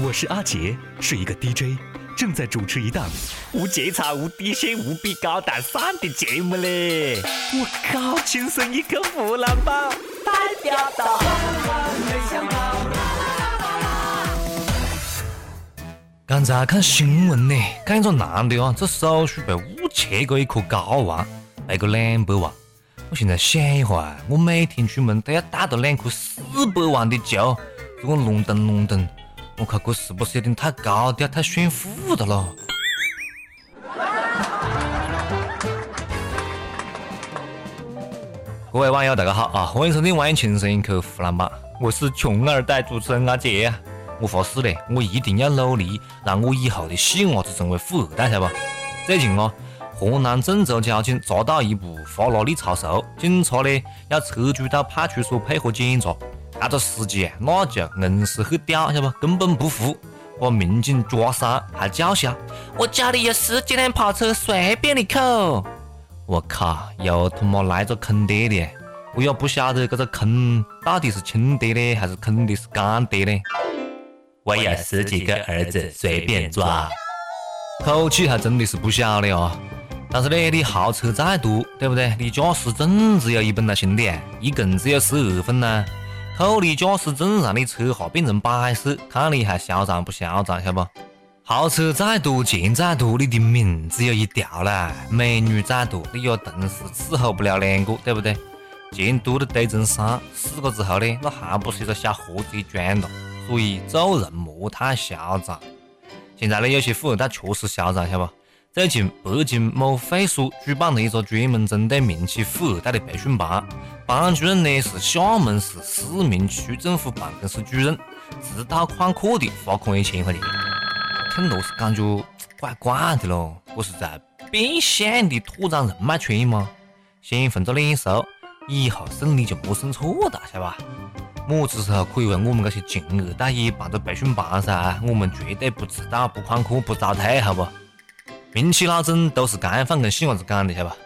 我是阿杰，是一个 DJ，正在主持一档无节操、无底线、无比高大上的节目嘞！我靠，亲生一个湖南宝，代表到。刚才看新闻呢，看一个男的啊，做手术被误切过一颗睾丸，赔个两百万。我现在想一下，我每天出门都要带着两颗四百万的球，这个隆咚隆咚。我靠，这是不是有点太高调、太炫富的了？各位网友，大家好啊！欢迎收听《万青声一口湖南版》，我是穷二代主持人阿杰！我发誓嘞，我一定要努力，让我以后的细伢子成为富二代，晓得不？最近啊，河南郑州交警抓到一部法拉利超速，警察呢要车主到派出所配合检查。那个司机，那就硬是很屌，晓得不？根本不服，把民警抓伤，还叫嚣：“我家里有十几辆跑车，随便你扣！”我靠，又他妈来个坑爹的！我也不晓得这个坑到底是轻爹的还是坑的是干爹的。我有十几个儿子，随便抓。口气还真的是不小的啊！但是呢，你豪车再多，对不对？你驾驶证只有一本呐，兄弟，一共只有十二分呐。扣你驾驶证，让你车哈变成摆设，看你还嚣张不嚣张，晓得不？豪车再多，钱再多，你的命只有一条啦。美女再多，你也同时伺候不了两个，对不对？钱多的堆成山，死过之后呢，那还不是一个小盒子装了？所以做人莫太嚣张。现在呢，有些富二代确实嚣张，晓得不？最近，北京某会所举办了一个专门针对民企富二代的培训班，班主任呢是厦门市思明区政府办公室主任，自掏宽阔的罚款一千块钱，听着是感觉怪怪的咯，这是在变相的拓展人脉圈吗？先混个脸熟，以后送礼就莫送错了，晓得吧？么子时候可以为我们这些穷二代也办个培训班噻？我们绝对不迟到、不旷课、不早退，好不？民企老总都是干饭跟细伢子讲的，晓得吧？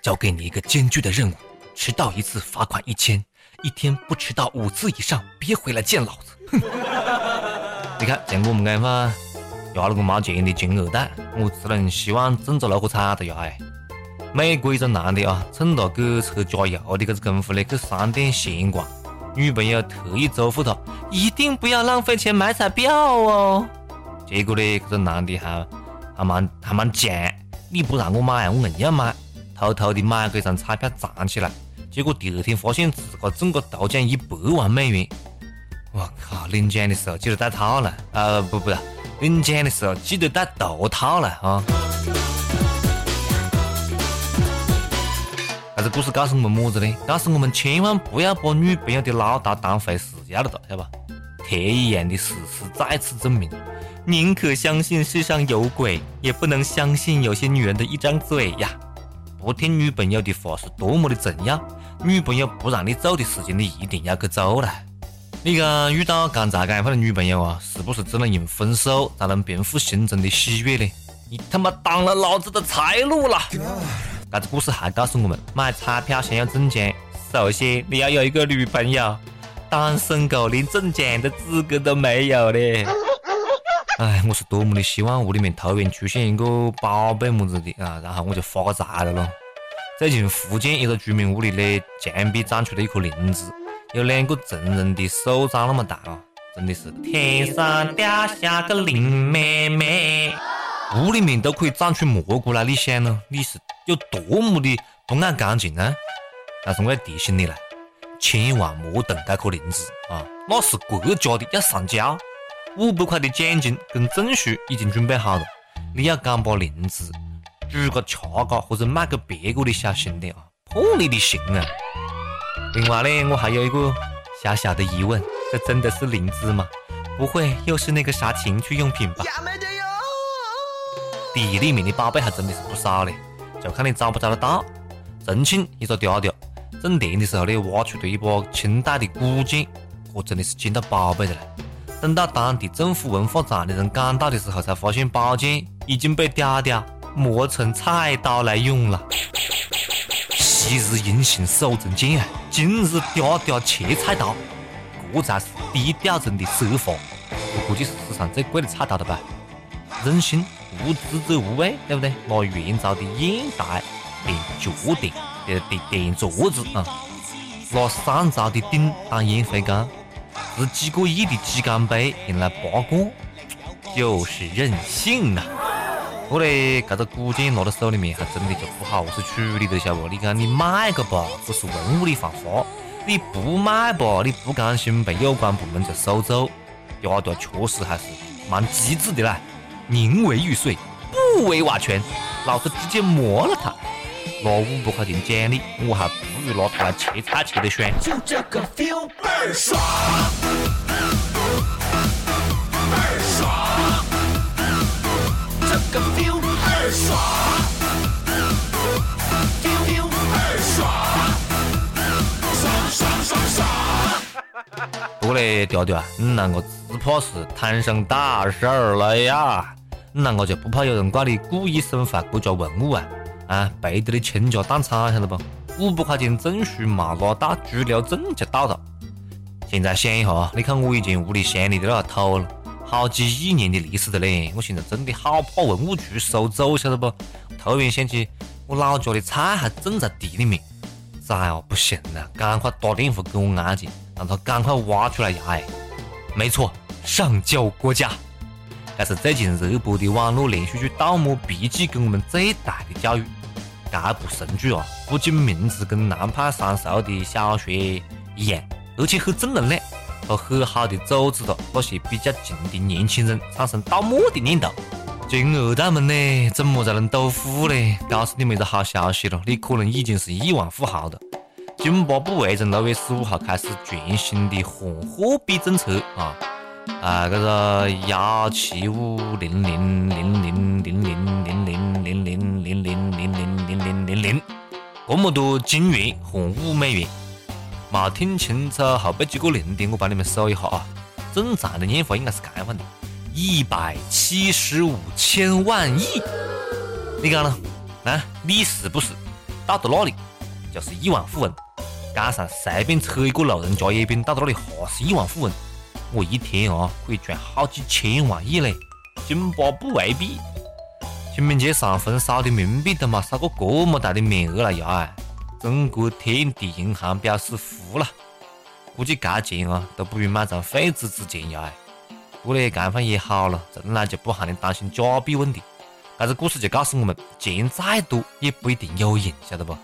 交给你一个艰巨的任务，迟到一次罚款一千，一天不迟到五次以上，别回来见老子！哼！你看，像我们这样压了个没钱的穷二代，我只能希望挣着六合彩的呀！哎，美国一个男的啊，趁着给车加油的这个功夫呢，去商店闲逛，女朋友特意嘱咐他，一定不要浪费钱买彩票哦。结果呢，这个男的还。还蛮还蛮贱，你不让我买，我硬要买，偷偷的买个一张彩票藏起来，结果第二天发现自个中个头奖一百万美元。我靠！领奖的时候记得戴套了，呃，不不，领奖的时候记得戴头套了啊！这个故事告诉我们么子呢？告诉我们千万不要把女朋友的唠叨当回事，要得晓得吧？铁一样的事实再次证明。宁可相信世上有鬼，也不能相信有些女人的一张嘴呀！不听女朋友的话是多么的重要。女朋友不让你做的事情，你一定要去做了。你讲遇到刚才这样的女朋友啊，是不是只能用分手才能平复心中的喜悦呢？你他妈挡了老子的财路了！这个故事还告诉我们，买彩票想要中奖，首先你要有一个女朋友，单身狗连中奖的资格都没有嘞！哎，我是多么的希望屋里面突然出现一个宝贝么子的啊，然后我就发财了咯。最近福建一个居民屋里的墙壁长出了一颗灵芝，有两个成人的手掌那么大啊，真的是天上掉下个林妹妹，屋里面都可以长出蘑菇来，你想呢？你是有多么的不爱干净呢？但是我要提醒你了，千万莫动这颗灵芝啊，那是国家的，要上交。五百块的奖金跟证书已经准备好了，你要敢把灵芝煮个吃个或者卖给别个的小心点啊，破你的心啊！另外呢，我还有一个小小的疑问，这真的是灵芝吗？不会又是那个啥情趣用品吧？地里面的宝贝还真的是不少嘞，就看你找不找得到。重庆一个嗲嗲种田的时候呢，挖出了一把清代的古剑，我真的是捡到宝贝的了。等到当地政府文化站的人赶到的时候，才发现宝剑已经被嗲嗲磨成菜刀来用了。昔日英雄手中剑啊，今日嗲嗲切菜刀，这才是低调中的奢华。我估计是史上最贵的菜刀了吧？人心，无知者无畏，对不对？拿元朝的砚台垫脚垫，垫垫桌子啊！拿三朝的鼎当烟灰缸，十几个亿的鸡缸杯用来八卦，就是任性呐！不过嘞，这个古剑拿到手里面还真的就不好是处理的，晓得不？你看你卖个吧，不是文物的犯法；你不卖吧，你不甘心被有关部门就收走。丫头确实还是蛮机智的啦，宁为玉碎，不为瓦全，老子直接磨了他，拿五百块钱奖励，我还不如拿它来切菜切得爽。就这个 feel 倍儿爽，倍儿爽。这个 feel 倍儿爽，feel 倍儿爽，爽爽爽爽。不过嘞，调调啊，你那个只怕是摊上大事儿了呀！你那个就不怕有人怪你故意损坏国家文物啊？啊，背得你倾家荡产晓得不？五百块钱证书没拿到，拘留证就到了。现在想一下，你看我以前屋里乡里的那土。好几亿年的历史的嘞，我现在真的好怕文物局收走，晓得不？突然想起我老家的菜还种在地里面，崽哦，不行了，赶快打电话给我阿姐，让她赶快挖出来呀哎！没错，上交国家，这是最近热播的网络连续剧《盗墓笔记》给我们最大的教育。这部神剧啊，不仅名字跟南派三叔的小说一样，而且很正能量。和很好的组织了那些比较穷的年轻人产生盗墓的念头。金二代们呢，怎么才能斗富呢？告诉你们一个好消息了，你可能已经是亿万富豪了。津巴布韦从六月十五号开始全新的换货币政策啊啊，这个幺七五零零零零零零零零零零，这么多金元换五美元。没听清楚后背几个零的，我帮你们数一下啊。正常的念法应该是这样的：一百七十五千万亿。你讲呢？啊，你是不是到到那里就是亿万富翁？街上随便扯一个路人甲乙丙，到到那里还是亿万富翁。我一天啊可以赚好几千万亿嘞！津巴布韦币，清明节上坟烧的冥币都没烧过这么大的面额了呀！中国天地银行表示服了，估计这钱啊都不如买张废纸值钱呀！不过呢，这样也好了，从来就不喊你担心假币问题。这个故事就告诉我们，钱再多也不一定有用，晓得不？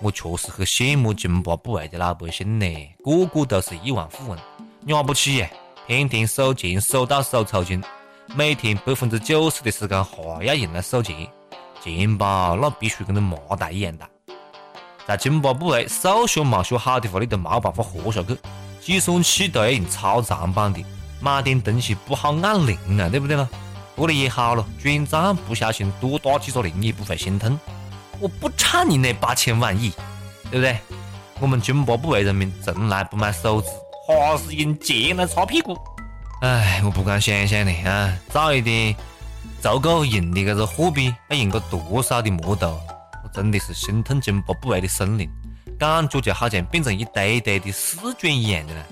我确实很羡慕津巴布韦的老百姓呢，个个都是亿万富翁，了不起！天天数钱数到手抽筋，每天百分之九十的时间还要用来数钱，钱包那必须跟那麻袋一样大。在津巴布韦数学没学好的话，你都没办法活下去。计算器都要用超长版的，买点东西不好按零啊，对不对嘛？不过也好了，转账不小心多打几个零也不会心痛。我不差你那八千万亿，对不对？我们津巴布韦人民从来不买手纸，还是用钱来擦屁股。哎，我不敢想象的啊，早一点足够用的这个货币要用个多少的摩托？真的是心痛津巴布韦的森林，感觉就好像变成一堆堆的试卷一样的了。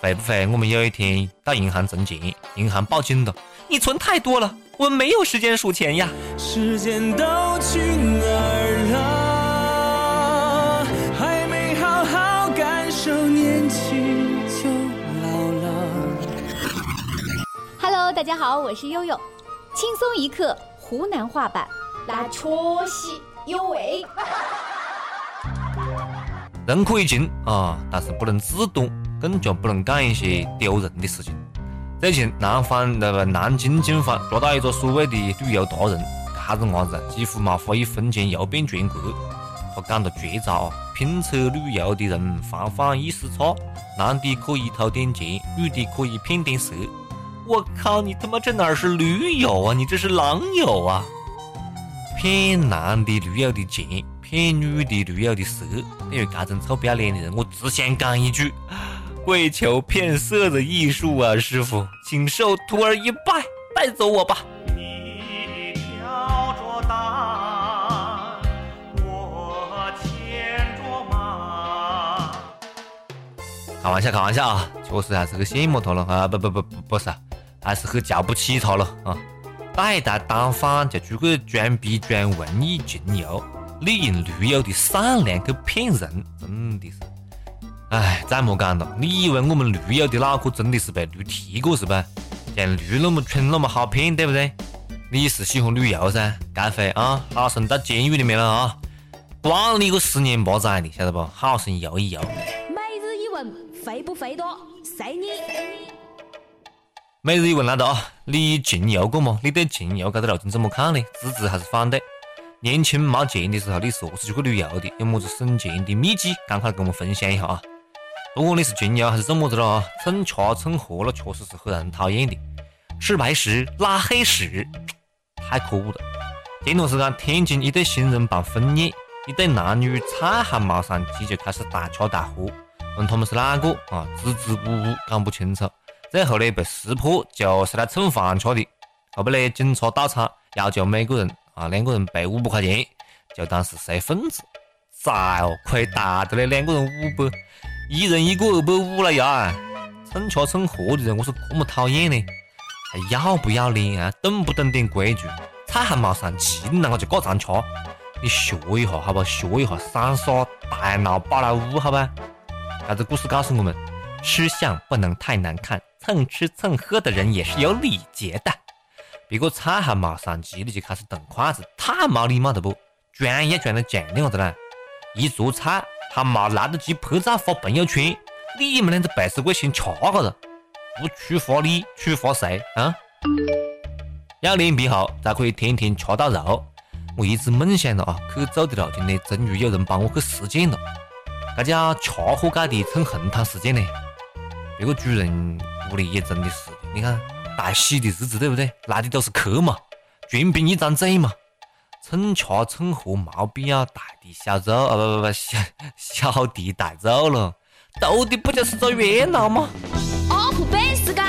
会不会我们有一天到银行存钱，银行报警了？你存太多了，我没有时间数钱呀。时间都去哪儿了？还没好好感受年轻 Hello，大家好，我是悠悠，轻松一刻湖南话版，那确实。有味。人可以穷啊，但是不能自动，更加不能干一些丢人的事情。最近，南方那个南京警方抓到一个所谓的旅游达人，这个伢子几乎没花一分钱游遍全国。他讲的绝招啊，拼车旅游的人防范意识差，男的可以偷点钱，女的可以骗点色。我靠，你他妈这哪是驴友啊，你这是狼友啊！骗男的驴友的钱，骗女的驴友的色，对于这种臭不要脸的人，我只想讲一句：跪求骗色的艺术啊，师傅，请受徒儿一拜，带走我吧。你挑着担，我牵着马。开玩笑，开玩笑啊！确确实还是个羡慕他了啊！不不不不不是，还是很瞧不起他了啊！歹大当反就出去装逼装文艺穷游，利用驴友的善良去骗人，真的是！哎，再莫讲了，你以为我们驴友的脑壳真的是被驴踢过是吧？像驴那么蠢那么好骗，对不对？你是喜欢旅游噻？该回啊，好生到监狱里面了啊！关你个十年八载的，晓得不？好生游一游。每日一问，肥不肥多？随你。每日一问来了啊！你穷游过吗？你对穷游这个路径怎么看呢？支持还是反对？年轻没钱的时候，你是何是去旅游的？有么子省钱的秘籍？赶快跟我们分享一下啊！不管你是穷游还是做么子了？啊，蹭吃蹭喝了确实是很让人讨厌的。吃白食，拉黑屎，太可恶了！前段时间天津一对新人办婚宴。一对男女菜还没上齐就开始大吃大喝，问他们是哪个啊？支支吾吾讲不清楚，最后呢被识破就是来蹭饭吃的。后边呢，警察到场要求每个人啊两个人赔五百块钱，就当是随份子。咋哦，亏大的嘞，两个人五百，一人一个二百五了呀！蹭吃蹭喝的人，我是这么讨厌呢？还要不要脸啊？懂不懂点规矩？菜还没上齐，你啷个就这样吃？你学一下好不好？学一下三傻大闹宝莱坞好吧？这个故事告诉我们，吃相不能太难看，蹭吃蹭喝的人也是有礼节的。别个菜还没上齐，你就开始动筷子，太没礼貌了不？装也装得像样子呢！一桌菜还没来得及拍照发朋友圈，你们两个背时鬼先吃个了，不处罚你，处罚谁啊？要脸皮厚，才可以天天吃到肉。我一直梦想着啊，去走的路径呢，终于有人帮我去实践了。这叫吃货界的蹭红毯事件呢。别个主人屋里也真的是，你看大喜的日子对不对？来的都是客嘛，全凭一张嘴嘛。蹭吃蹭喝没必要大弟小肉啊，不不不，小小弟大肉了，图的不就是做热闹吗？UP 版时间，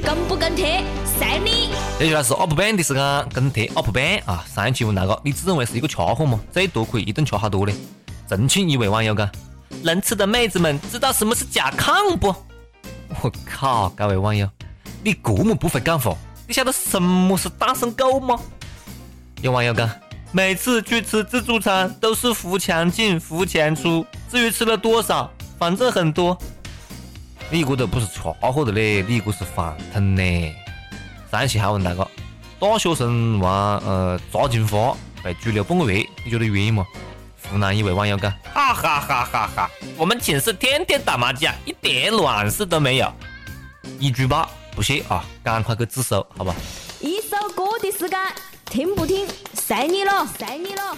跟不跟贴？随你。接下来是 UP 版的时间，跟帖 UP 版啊！上一期问那个，你自认为是一个吃货吗？最多可以一顿吃好多呢？重庆一位网友讲：能吃的妹子们知道什么是甲亢不？我靠，这位网友，你这么不会干活，你晓得什么是单身狗吗？有网友讲：每次去吃自助餐都是扶墙进扶墙出，至于吃了多少，反正很多。你这都不是吃货的嘞，你这是饭桶呢。上期还问那个大学生玩呃炸金花被拘留半个月，你觉得冤吗？湖南一位网友讲：哈哈哈哈哈！我们寝室天天打麻将，一点卵事都没有。一举报不信啊，赶快去自首，好吧？一首歌的时间，听不听随你了，随你了。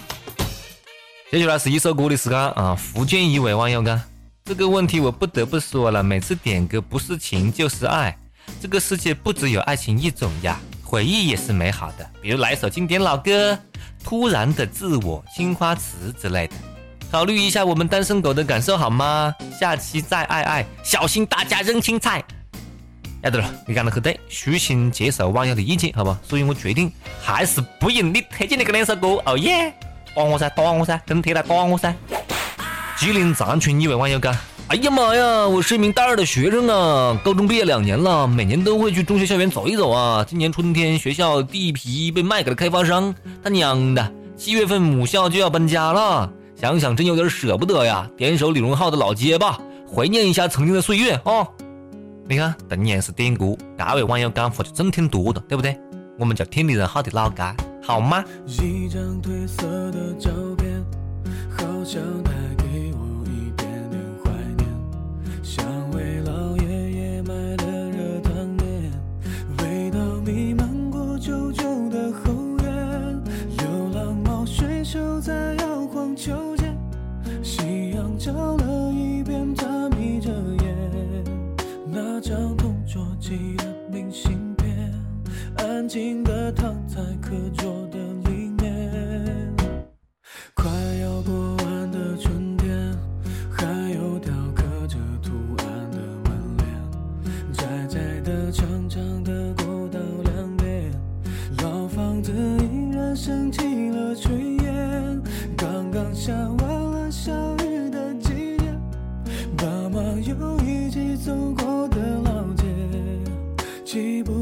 接下来是一首歌的时间啊！福建一位网友讲：这个问题我不得不说了，每次点歌不是情就是爱。这个世界不只有爱情一种呀，回忆也是美好的。比如来一首经典老歌，《突然的自我》《青花瓷》之类的。考虑一下我们单身狗的感受好吗？下期再爱爱，小心大家扔青菜。要得了，你讲的很对，虚心接受网友的意见，好吧？所以我决定还是不用你推荐的这两首歌。哦耶，打我噻，打我噻，跟帖来打我噻。吉林长春一位网友讲。哎呀妈呀！我是一名大二的学生啊，高中毕业两年了，每年都会去中学校园走一走啊。今年春天学校地皮被卖给了开发商，他娘的，七月份母校就要搬家了，想想真有点舍不得呀。点首李荣浩的老街吧，怀念一下曾经的岁月啊。你看，同样是点歌，这位网友干活就真挺多的，对不对？我们就听李荣浩的老街，好吗？一张褪色的照片，好像下记不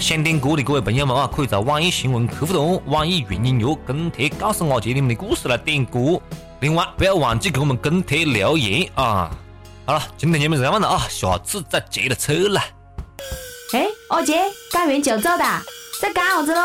想点歌的各位朋友们啊，可以在网易新闻客户端、网易云音乐跟帖告诉我姐你们的故事来点歌。另外，不要忘记给我们跟帖留言啊！好了，今天节目就到这了啊，下次再接着扯了。哎，二姐，干完就走的，在干啥子喽？